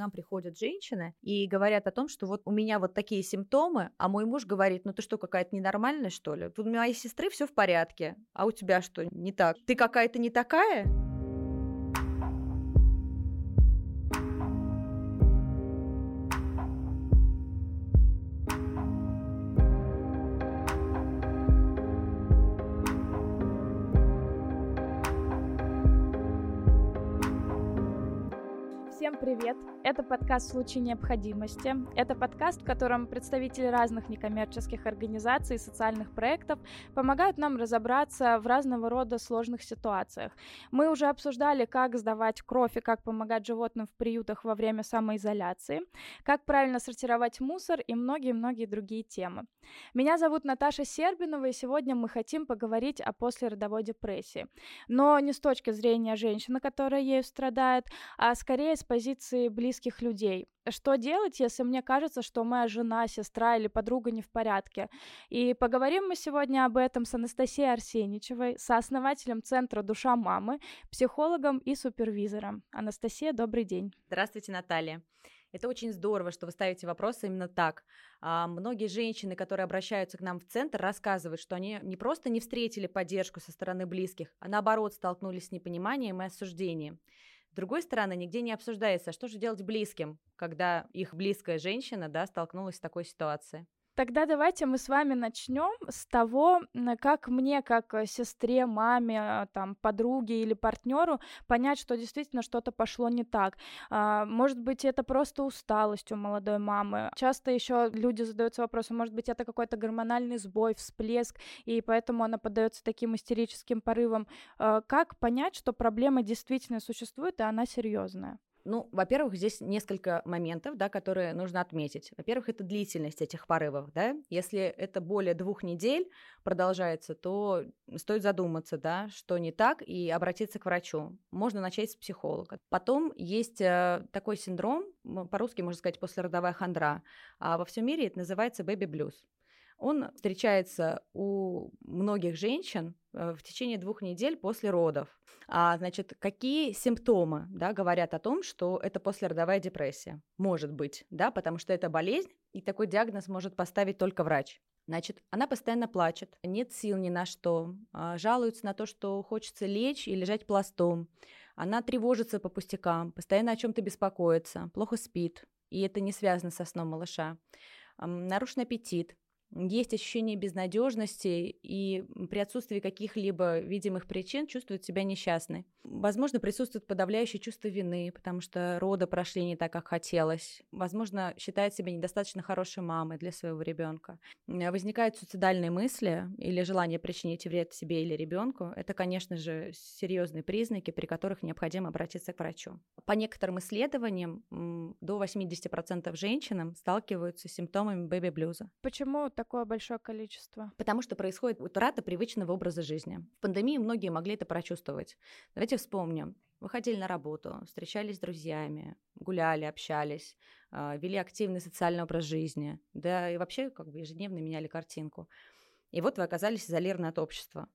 нам приходят женщины и говорят о том, что вот у меня вот такие симптомы, а мой муж говорит, ну ты что, какая-то ненормальная, что ли? Тут у моей сестры все в порядке, а у тебя что, не так? Ты какая-то не такая? Всем привет! Это подкаст «В случае необходимости». Это подкаст, в котором представители разных некоммерческих организаций и социальных проектов помогают нам разобраться в разного рода сложных ситуациях. Мы уже обсуждали, как сдавать кровь и как помогать животным в приютах во время самоизоляции, как правильно сортировать мусор и многие-многие другие темы. Меня зовут Наташа Сербинова, и сегодня мы хотим поговорить о послеродовой депрессии. Но не с точки зрения женщины, которая ею страдает, а скорее с позиции близких людей. Что делать, если мне кажется, что моя жена, сестра или подруга не в порядке? И поговорим мы сегодня об этом с Анастасией Арсеничевой, сооснователем Центра «Душа мамы», психологом и супервизором. Анастасия, добрый день. Здравствуйте, Наталья. Это очень здорово, что вы ставите вопросы именно так. А, многие женщины, которые обращаются к нам в центр, рассказывают, что они не просто не встретили поддержку со стороны близких, а наоборот столкнулись с непониманием и осуждением. С другой стороны, нигде не обсуждается, что же делать близким, когда их близкая женщина да, столкнулась с такой ситуацией. Тогда давайте мы с вами начнем с того, как мне, как э, сестре, маме, а, там, подруге или партнеру понять, что действительно что-то пошло не так. А, может быть, это просто усталость у молодой мамы. Часто еще люди задаются вопросом, может быть, это какой-то гормональный сбой, всплеск, и поэтому она поддается таким истерическим порывам. А, как понять, что проблема действительно существует, и она серьезная? Ну, во-первых, здесь несколько моментов, да, которые нужно отметить. Во-первых, это длительность этих порывов, да. Если это более двух недель продолжается, то стоит задуматься, да, что не так, и обратиться к врачу. Можно начать с психолога. Потом есть э, такой синдром, по-русски можно сказать послеродовая хандра, а во всем мире это называется бэби-блюз. Он встречается у многих женщин в течение двух недель после родов. А, значит, какие симптомы да, говорят о том, что это послеродовая депрессия? Может быть, да, потому что это болезнь, и такой диагноз может поставить только врач. Значит, она постоянно плачет, нет сил ни на что, а, жалуется на то, что хочется лечь и лежать пластом. Она тревожится по пустякам, постоянно о чем-то беспокоится, плохо спит, и это не связано со сном малыша. Нарушен аппетит, есть ощущение безнадежности и при отсутствии каких-либо видимых причин чувствует себя несчастной. Возможно, присутствует подавляющее чувство вины, потому что роды прошли не так, как хотелось. Возможно, считает себя недостаточно хорошей мамой для своего ребенка. Возникают суицидальные мысли или желание причинить вред себе или ребенку. Это, конечно же, серьезные признаки, при которых необходимо обратиться к врачу. По некоторым исследованиям, до 80% женщин сталкиваются с симптомами бэби-блюза. Почему такое большое количество? Потому что происходит утрата привычного образа жизни. В пандемии многие могли это прочувствовать. Давайте вспомним. Выходили на работу, встречались с друзьями, гуляли, общались, а, вели активный социальный образ жизни, да и вообще как бы ежедневно меняли картинку. И вот вы оказались изолированы от общества.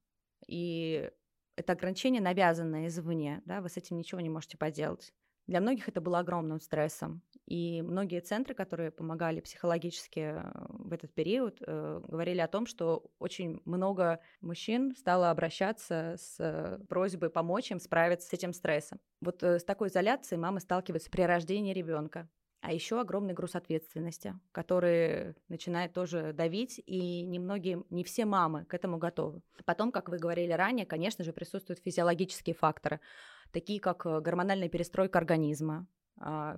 И это ограничение навязанное извне, да, вы с этим ничего не можете поделать. Для многих это было огромным стрессом. И многие центры, которые помогали психологически э, в этот период, э, говорили о том, что очень много мужчин стало обращаться с э, просьбой помочь им справиться с этим стрессом. Вот с такой изоляцией мама сталкивается при рождении ребенка. А еще огромный груз ответственности, который начинает тоже давить, и немногие, не все мамы к этому готовы. Потом, как вы говорили ранее, конечно же, присутствуют физиологические факторы такие как гормональная перестройка организма,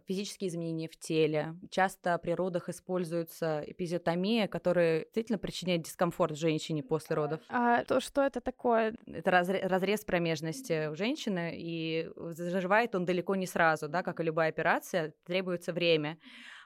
физические изменения в теле. Часто при родах используется эпизиотомия, которая действительно причиняет дискомфорт женщине после родов. А то что это такое? Это разрез, разрез промежности у женщины, и заживает он далеко не сразу, да, как и любая операция, требуется время.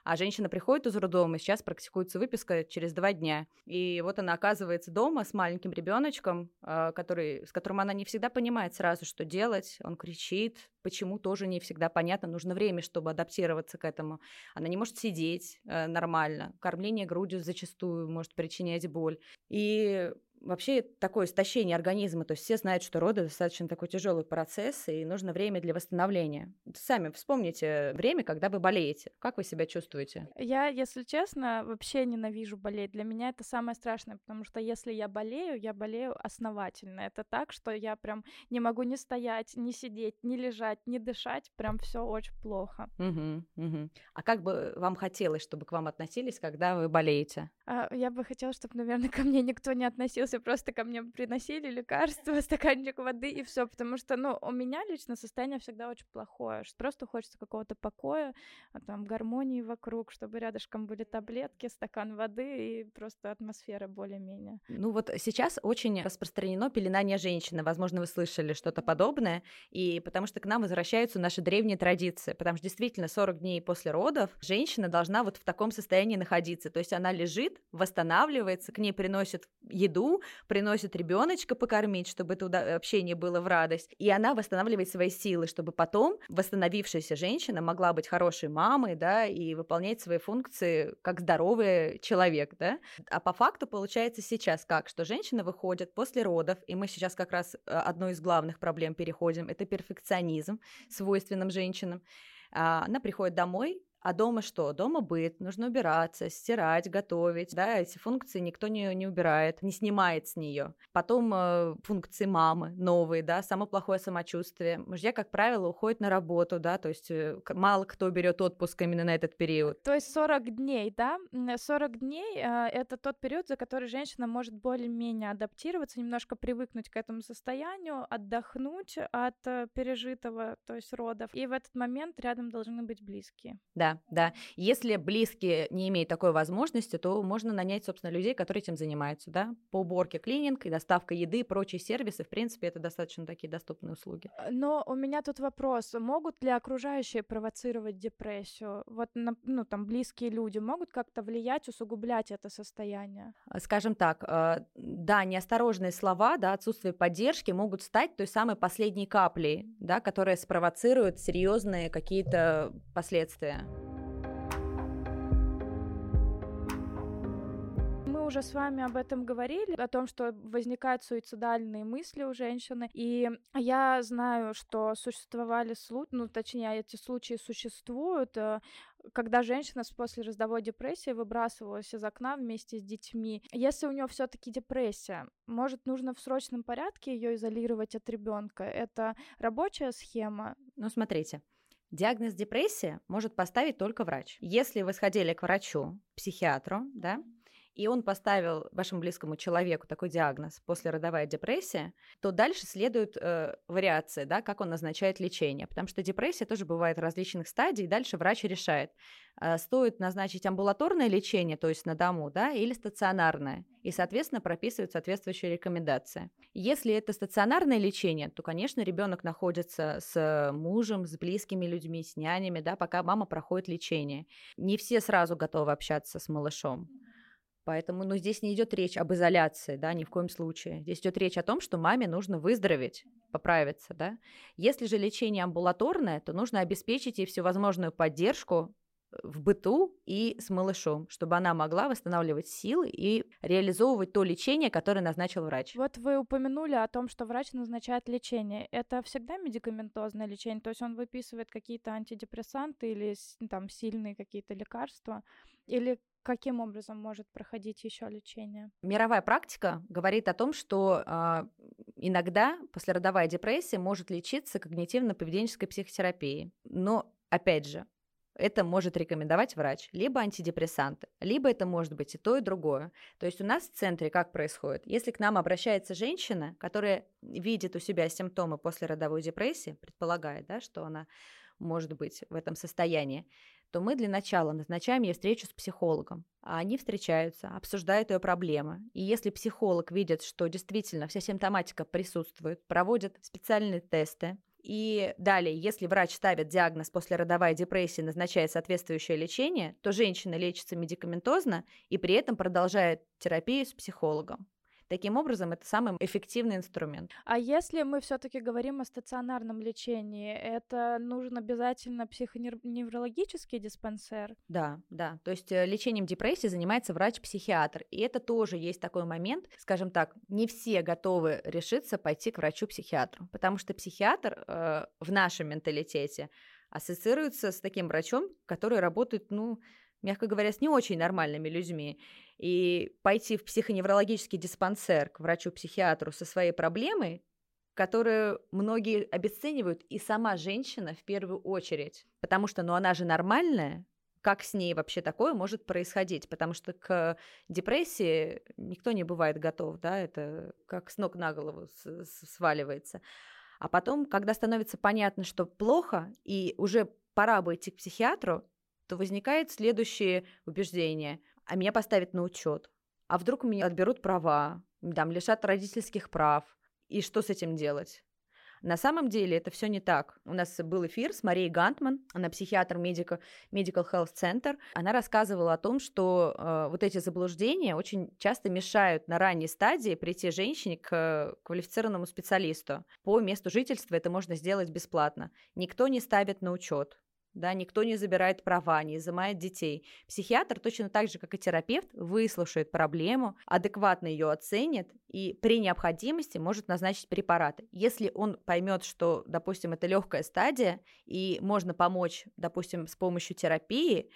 А женщина приходит из роддома, сейчас практикуется выписка через два дня. И вот она оказывается дома с маленьким ребеночком, а, который, с которым она не всегда понимает сразу, что делать. Он кричит, почему тоже не всегда понятно. Нужно время, чтобы адаптироваться к этому. Она не может сидеть э, нормально. Кормление грудью зачастую может причинять боль. И вообще такое истощение организма, то есть все знают, что роды достаточно такой тяжелый процесс, и нужно время для восстановления. Сами вспомните время, когда вы болеете. Как вы себя чувствуете? Я, если честно, вообще ненавижу болеть. Для меня это самое страшное, потому что если я болею, я болею основательно. Это так, что я прям не могу ни стоять, ни сидеть, ни лежать, ни дышать. Прям все очень плохо. Угу, угу. А как бы вам хотелось, чтобы к вам относились, когда вы болеете? А, я бы хотела, чтобы, наверное, ко мне никто не относился, просто ко мне приносили лекарства, стаканчик воды и все, потому что, ну, у меня лично состояние всегда очень плохое, что просто хочется какого-то покоя, а, там, гармонии вокруг, чтобы рядышком были таблетки, стакан воды и просто атмосфера более-менее. Ну вот сейчас очень распространено пеленание женщины, возможно, вы слышали что-то подобное, и потому что к нам возвращаются наши древние традиции, потому что действительно 40 дней после родов женщина должна вот в таком состоянии находиться, то есть она лежит, восстанавливается, к ней приносят еду, приносят ребеночка покормить, чтобы это общение было в радость, и она восстанавливает свои силы, чтобы потом восстановившаяся женщина могла быть хорошей мамой, да, и выполнять свои функции как здоровый человек, да. А по факту получается сейчас как, что женщина выходит после родов, и мы сейчас как раз э, одной из главных проблем переходим, это перфекционизм, свойственным женщинам. А, она приходит домой, а дома что? Дома быт, нужно убираться, стирать, готовить. Да, эти функции никто не, не убирает, не снимает с нее. Потом э, функции мамы новые, да, самое плохое самочувствие. Мужья, как правило, уходят на работу, да, то есть э, мало кто берет отпуск именно на этот период. То есть 40 дней, да? 40 дней э, это тот период, за который женщина может более-менее адаптироваться, немножко привыкнуть к этому состоянию, отдохнуть от э, пережитого, то есть родов. И в этот момент рядом должны быть близкие. Да, да, Если близкие не имеют такой возможности, то можно нанять, собственно, людей, которые этим занимаются, да, по уборке, клининг и доставка еды и прочие сервисы. В принципе, это достаточно такие доступные услуги. Э, но у меня тут вопрос. Могут ли окружающие провоцировать депрессию? Вот, ну, там, близкие люди могут как-то влиять, усугублять это состояние? Э, скажем так, э, да, неосторожные слова, да, отсутствие поддержки могут стать той самой последней каплей, да, которая спровоцирует серьезные какие-то последствия. Уже с вами об этом говорили, о том, что возникают суицидальные мысли у женщины. И я знаю, что существовали случаи, ну, точнее, эти случаи существуют, э, когда женщина после раздовой депрессии выбрасывалась из окна вместе с детьми. Если у нее все-таки депрессия, может, нужно в срочном порядке ее изолировать от ребенка? Это рабочая схема? Ну, смотрите. Диагноз депрессия может поставить только врач. Если вы сходили к врачу, психиатру, да, и он поставил вашему близкому человеку такой диагноз после родовая депрессия, то дальше следует э, вариации, да, как он назначает лечение, потому что депрессия тоже бывает различных стадий, и дальше врач решает, э, стоит назначить амбулаторное лечение, то есть на дому, да, или стационарное, и, соответственно, прописывают соответствующие рекомендации. Если это стационарное лечение, то, конечно, ребенок находится с мужем, с близкими людьми, с нянями, да, пока мама проходит лечение. Не все сразу готовы общаться с малышом. Поэтому, ну, здесь не идет речь об изоляции, да, ни в коем случае. Здесь идет речь о том, что маме нужно выздороветь, поправиться, да. Если же лечение амбулаторное, то нужно обеспечить ей всевозможную поддержку в быту и с малышом, чтобы она могла восстанавливать силы и реализовывать то лечение, которое назначил врач. Вот вы упомянули о том, что врач назначает лечение. Это всегда медикаментозное лечение, то есть он выписывает какие-то антидепрессанты или там сильные какие-то лекарства, или каким образом может проходить еще лечение? Мировая практика говорит о том, что э, иногда послеродовая депрессия может лечиться когнитивно-поведенческой психотерапией. Но, опять же, это может рекомендовать врач, либо антидепрессанты, либо это может быть и то, и другое. То есть у нас в центре как происходит? Если к нам обращается женщина, которая видит у себя симптомы после родовой депрессии, предполагает, да, что она может быть в этом состоянии, то мы для начала назначаем ей встречу с психологом. А они встречаются, обсуждают ее проблемы. И если психолог видит, что действительно вся симптоматика присутствует, проводят специальные тесты, и далее, если врач ставит диагноз после родовой депрессии, назначает соответствующее лечение, то женщина лечится медикаментозно и при этом продолжает терапию с психологом. Таким образом, это самый эффективный инструмент. А если мы все-таки говорим о стационарном лечении, это нужен обязательно психоневрологический диспансер? Да, да. То есть э, лечением депрессии занимается врач-психиатр. И это тоже есть такой момент, скажем так, не все готовы решиться пойти к врачу-психиатру, потому что психиатр э, в нашем менталитете ассоциируется с таким врачом, который работает, ну, мягко говоря, с не очень нормальными людьми. И пойти в психоневрологический диспансер к врачу-психиатру со своей проблемой, которую многие обесценивают, и сама женщина в первую очередь. Потому что, ну, она же нормальная, как с ней вообще такое может происходить, потому что к депрессии никто не бывает готов, да, это как с ног на голову сваливается. А потом, когда становится понятно, что плохо, и уже пора бы идти к психиатру, то возникает следующее убеждение. А меня поставят на учет. А вдруг у меня отберут права, там, лишат родительских прав. И что с этим делать? На самом деле это все не так. У нас был эфир с Марией Гантман, она психиатр Medical, Medical Health Center. Она рассказывала о том, что э, вот эти заблуждения очень часто мешают на ранней стадии прийти женщине к квалифицированному специалисту. По месту жительства это можно сделать бесплатно. Никто не ставит на учет да, никто не забирает права, не изымает детей. Психиатр точно так же, как и терапевт, выслушает проблему, адекватно ее оценит и при необходимости может назначить препараты. Если он поймет, что, допустим, это легкая стадия и можно помочь, допустим, с помощью терапии,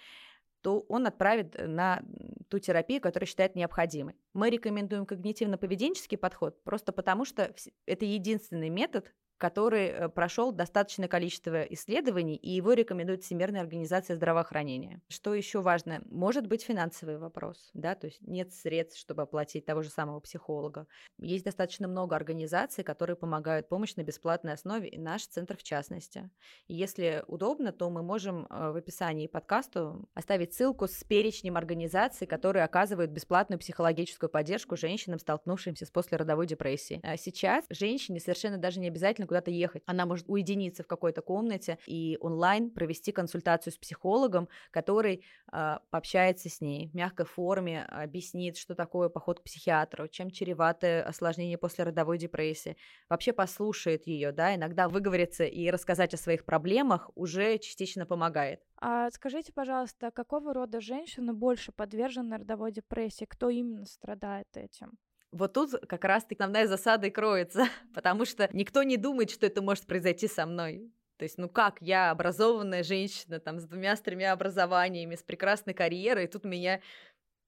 то он отправит на ту терапию, которую считает необходимой. Мы рекомендуем когнитивно-поведенческий подход просто потому, что это единственный метод, который э, прошел достаточное количество исследований, и его рекомендует Всемирная организация здравоохранения. Что еще важно? Может быть финансовый вопрос, да, то есть нет средств, чтобы оплатить того же самого психолога. Есть достаточно много организаций, которые помогают помощь на бесплатной основе, и наш центр в частности. Если удобно, то мы можем э, в описании подкасту оставить ссылку с перечнем организаций, которые оказывают бесплатную психологическую поддержку женщинам, столкнувшимся с послеродовой депрессией. А сейчас женщине совершенно даже не обязательно куда-то ехать. Она может уединиться в какой-то комнате и онлайн провести консультацию с психологом, который э, пообщается с ней в мягкой форме, объяснит, что такое поход к психиатру, чем чреваты осложнения после родовой депрессии. Вообще послушает ее, да, иногда выговориться и рассказать о своих проблемах уже частично помогает. А скажите, пожалуйста, какого рода женщины больше подвержены родовой депрессии? Кто именно страдает этим? Вот тут как раз-таки основная засада и кроется, потому что никто не думает, что это может произойти со мной. То есть, ну как, я образованная женщина, там, с двумя, с тремя образованиями, с прекрасной карьерой, и тут меня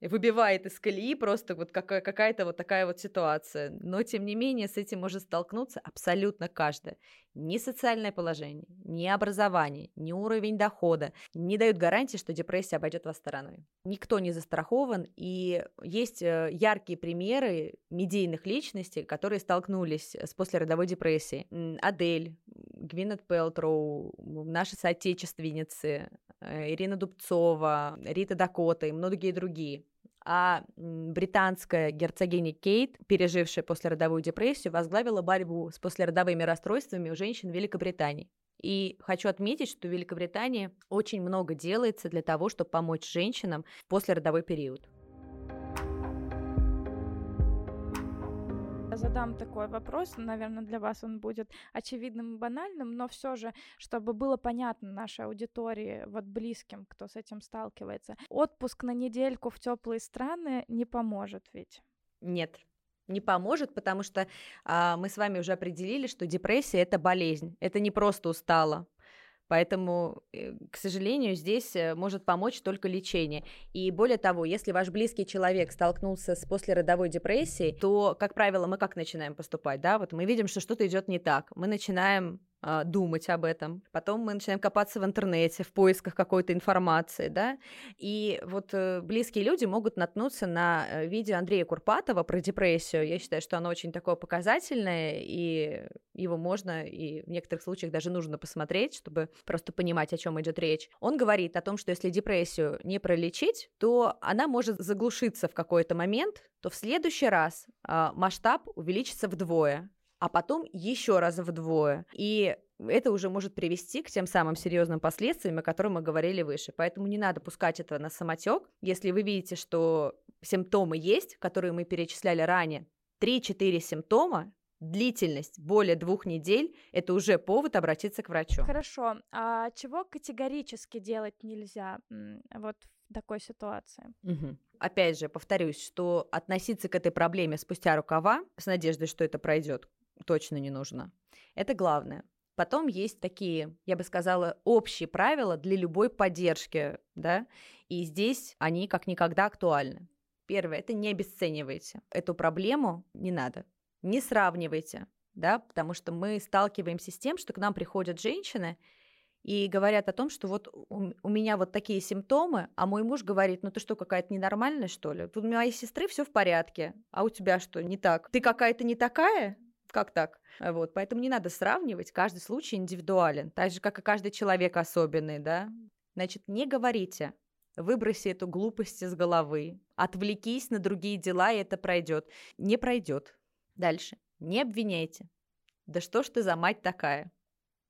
выбивает из колеи просто вот какая-то вот такая вот ситуация. Но, тем не менее, с этим может столкнуться абсолютно каждая. Ни социальное положение, ни образование, ни уровень дохода не дают гарантии, что депрессия обойдет вас стороной. Никто не застрахован, и есть э, яркие примеры медийных личностей, которые столкнулись с послеродовой депрессией. Адель, Гвинет Пелтроу, наши соотечественницы, Ирина Дубцова, Рита Дакота и многие другие а британская герцогиня Кейт, пережившая послеродовую депрессию, возглавила борьбу с послеродовыми расстройствами у женщин Великобритании. И хочу отметить, что в Великобритании очень много делается для того, чтобы помочь женщинам в послеродовой период. Задам такой вопрос, наверное, для вас он будет очевидным и банальным, но все же, чтобы было понятно нашей аудитории, вот близким, кто с этим сталкивается, отпуск на недельку в теплые страны не поможет ведь? Нет, не поможет, потому что а, мы с вами уже определили, что депрессия это болезнь, это не просто устало. Поэтому, э, к сожалению, здесь э, может помочь только лечение. И более того, если ваш близкий человек столкнулся с послеродовой депрессией, то, как правило, мы как начинаем поступать, да? Вот мы видим, что что-то идет не так. Мы начинаем а, думать об этом. Потом мы начинаем копаться в интернете, в поисках какой-то информации, да. И вот э, близкие люди могут наткнуться на э, видео Андрея Курпатова про депрессию. Я считаю, что оно очень такое показательное, и его можно и в некоторых случаях даже нужно посмотреть, чтобы просто понимать, о чем идет речь. Он говорит о том, что если депрессию не пролечить, то она может заглушиться в какой-то момент, то в следующий раз э, масштаб увеличится вдвое а потом еще раз вдвое. И это уже может привести к тем самым серьезным последствиям, о которых мы говорили выше. Поэтому не надо пускать это на самотек. Если вы видите, что симптомы есть, которые мы перечисляли ранее, 3-4 симптома, длительность более двух недель, это уже повод обратиться к врачу. Хорошо. А чего категорически делать нельзя вот в такой ситуации? Угу. Опять же, повторюсь, что относиться к этой проблеме спустя рукава с надеждой, что это пройдет, точно не нужно. Это главное. Потом есть такие, я бы сказала, общие правила для любой поддержки, да, и здесь они как никогда актуальны. Первое, это не обесценивайте. Эту проблему не надо. Не сравнивайте, да, потому что мы сталкиваемся с тем, что к нам приходят женщины и говорят о том, что вот у, меня вот такие симптомы, а мой муж говорит, ну ты что, какая-то ненормальная, что ли? Тут у моей сестры все в порядке, а у тебя что, не так? Ты какая-то не такая? Как так? Вот, поэтому не надо сравнивать, каждый случай индивидуален, так же, как и каждый человек особенный, да? Значит, не говорите, выброси эту глупость из головы, отвлекись на другие дела, и это пройдет. Не пройдет. Дальше. Не обвиняйте. Да что ж ты за мать такая?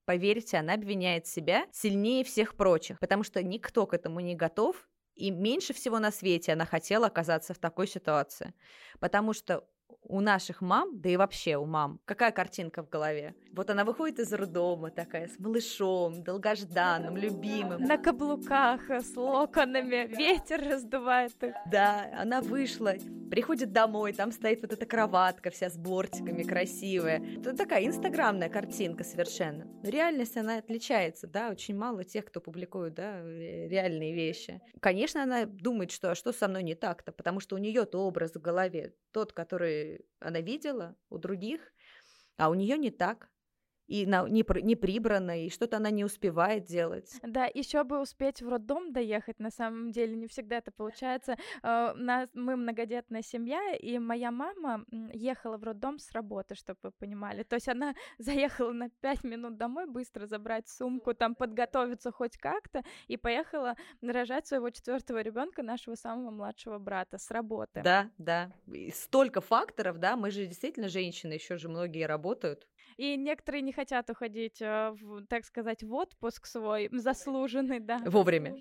Поверьте, она обвиняет себя сильнее всех прочих, потому что никто к этому не готов, и меньше всего на свете она хотела оказаться в такой ситуации. Потому что у наших мам, да и вообще у мам, какая картинка в голове? Вот она выходит из роддома такая, с малышом, долгожданным, любимым. На каблуках, с локонами, ветер раздувает их. Да, она вышла, приходит домой, там стоит вот эта кроватка вся с бортиками, красивая. Это такая инстаграмная картинка совершенно. Но реальность, она отличается, да, очень мало тех, кто публикует, да, реальные вещи. Конечно, она думает, что а что со мной не так-то, потому что у нее-то образ в голове, тот, который она видела у других, а у нее не так и на, не, не прибрано, и что-то она не успевает делать. Да, еще бы успеть в роддом доехать, на самом деле, не всегда это получается. Uh, нас, мы многодетная семья, и моя мама ехала в роддом с работы, чтобы вы понимали. То есть она заехала на пять минут домой, быстро забрать сумку, там подготовиться хоть как-то, и поехала рожать своего четвертого ребенка, нашего самого младшего брата, с работы. Да, да. И столько факторов, да, мы же действительно женщины, еще же многие работают. И некоторые не хотят уходить, э, в, так сказать, в отпуск свой заслуженный, да. Вовремя.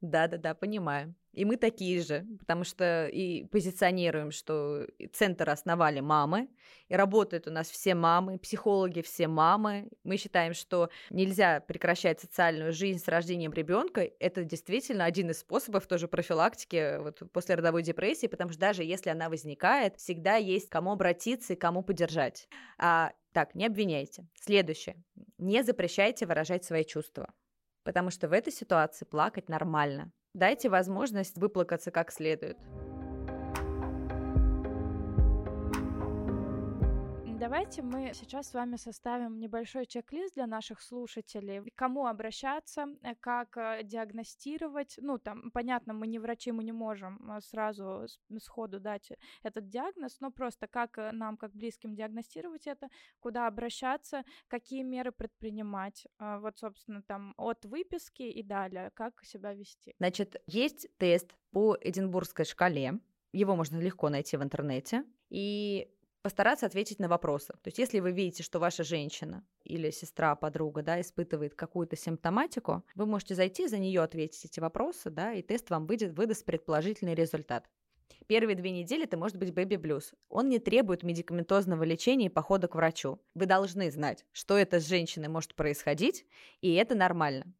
Да-да-да, понимаю. И мы такие же, потому что и позиционируем, что центр основали мамы, и работают у нас все мамы, психологи все мамы. Мы считаем, что нельзя прекращать социальную жизнь с рождением ребенка. Это действительно один из способов тоже профилактики вот, после родовой депрессии, потому что даже если она возникает, всегда есть кому обратиться и кому поддержать. А, так, не обвиняйте. Следующее. Не запрещайте выражать свои чувства потому что в этой ситуации плакать нормально. Дайте возможность выплакаться как следует. Давайте мы сейчас с вами составим небольшой чек-лист для наших слушателей. К кому обращаться, э, как э, диагностировать. Ну, там, понятно, мы не врачи, мы не можем э, сразу сходу дать этот диагноз, но просто как нам, как близким, диагностировать это, куда обращаться, какие меры предпринимать. Вот, собственно, там от выписки и далее, как себя вести. Значит, есть тест по Эдинбургской шкале. Его можно легко найти в интернете. И постараться ответить на вопросы. То есть если вы видите, что ваша женщина или сестра, подруга, да, испытывает какую-то симптоматику, вы можете зайти за нее ответить эти вопросы, да, и тест вам выйдет, выдаст предположительный результат. Первые две недели это может быть бэби-блюз. Он не требует медикаментозного лечения и похода к врачу. Вы должны знать, что это с женщиной может происходить, и это нормально.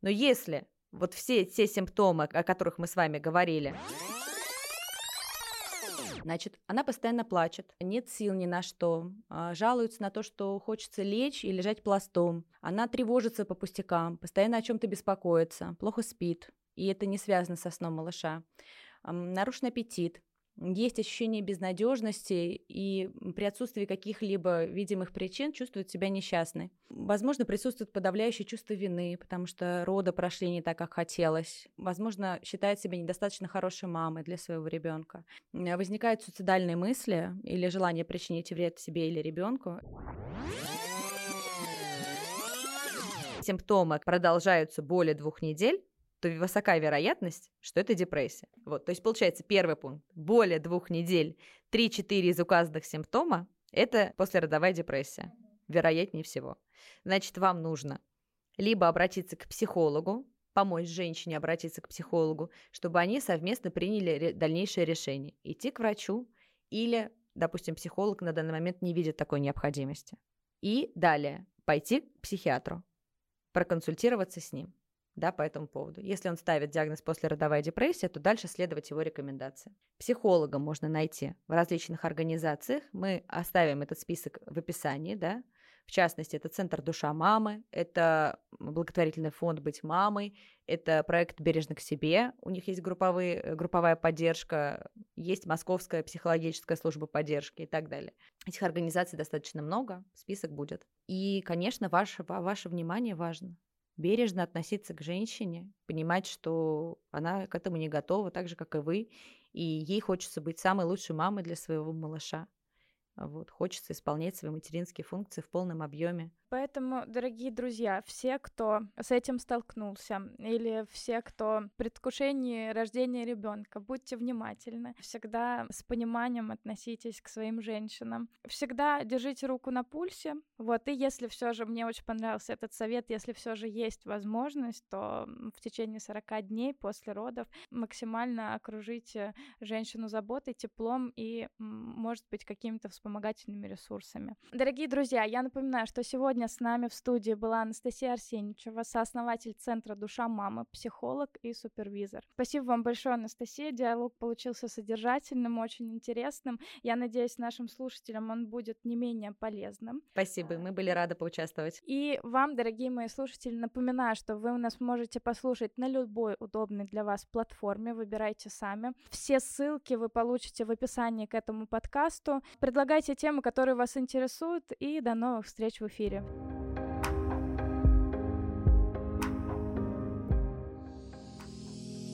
Но если вот все те симптомы, о которых мы с вами говорили, Значит, она постоянно плачет, нет сил ни на что, а, жалуется на то, что хочется лечь и лежать пластом. Она тревожится по пустякам, постоянно о чем-то беспокоится, плохо спит, и это не связано со сном малыша. Нарушен аппетит, есть ощущение безнадежности и при отсутствии каких-либо видимых причин чувствует себя несчастной. Возможно, присутствует подавляющее чувство вины, потому что роды прошли не так, как хотелось. Возможно, считает себя недостаточно хорошей мамой для своего ребенка. Возникают суицидальные мысли или желание причинить вред себе или ребенку. Симптомы продолжаются более двух недель, то высока вероятность, что это депрессия. Вот, то есть получается первый пункт. Более двух недель 3-4 из указанных симптома – это послеродовая депрессия. Вероятнее всего. Значит, вам нужно либо обратиться к психологу, помочь женщине обратиться к психологу, чтобы они совместно приняли дальнейшее решение. Идти к врачу или, допустим, психолог на данный момент не видит такой необходимости. И далее пойти к психиатру, проконсультироваться с ним да, по этому поводу. Если он ставит диагноз послеродовая депрессия, то дальше следовать его рекомендации. Психолога можно найти в различных организациях. Мы оставим этот список в описании, да. В частности, это Центр «Душа мамы», это благотворительный фонд «Быть мамой», это проект «Бережно к себе», у них есть групповые, э, групповая поддержка, есть Московская психологическая служба поддержки и так далее. Этих организаций достаточно много, список будет. И, конечно, ваше, ваше внимание важно бережно относиться к женщине, понимать, что она к этому не готова, так же, как и вы, и ей хочется быть самой лучшей мамой для своего малыша. Вот, хочется исполнять свои материнские функции в полном объеме. Поэтому, дорогие друзья, все, кто с этим столкнулся, или все, кто в предвкушении рождения ребенка, будьте внимательны. Всегда с пониманием относитесь к своим женщинам. Всегда держите руку на пульсе. Вот, и если все же мне очень понравился этот совет, если все же есть возможность, то в течение 40 дней после родов максимально окружите женщину заботой, теплом и, может быть, какими-то вспомогательными ресурсами. Дорогие друзья, я напоминаю, что сегодня с нами в студии была Анастасия Арсеньевичева, сооснователь Центра «Душа мамы», психолог и супервизор. Спасибо вам большое, Анастасия. Диалог получился содержательным, очень интересным. Я надеюсь, нашим слушателям он будет не менее полезным. Спасибо, мы были рады поучаствовать. И вам, дорогие мои слушатели, напоминаю, что вы у нас можете послушать на любой удобной для вас платформе. Выбирайте сами. Все ссылки вы получите в описании к этому подкасту. Предлагайте темы, которые вас интересуют, и до новых встреч в эфире.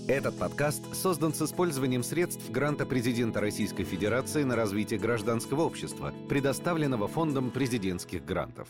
Этот подкаст создан с использованием средств гранта президента Российской Федерации на развитие гражданского общества, предоставленного Фондом президентских грантов.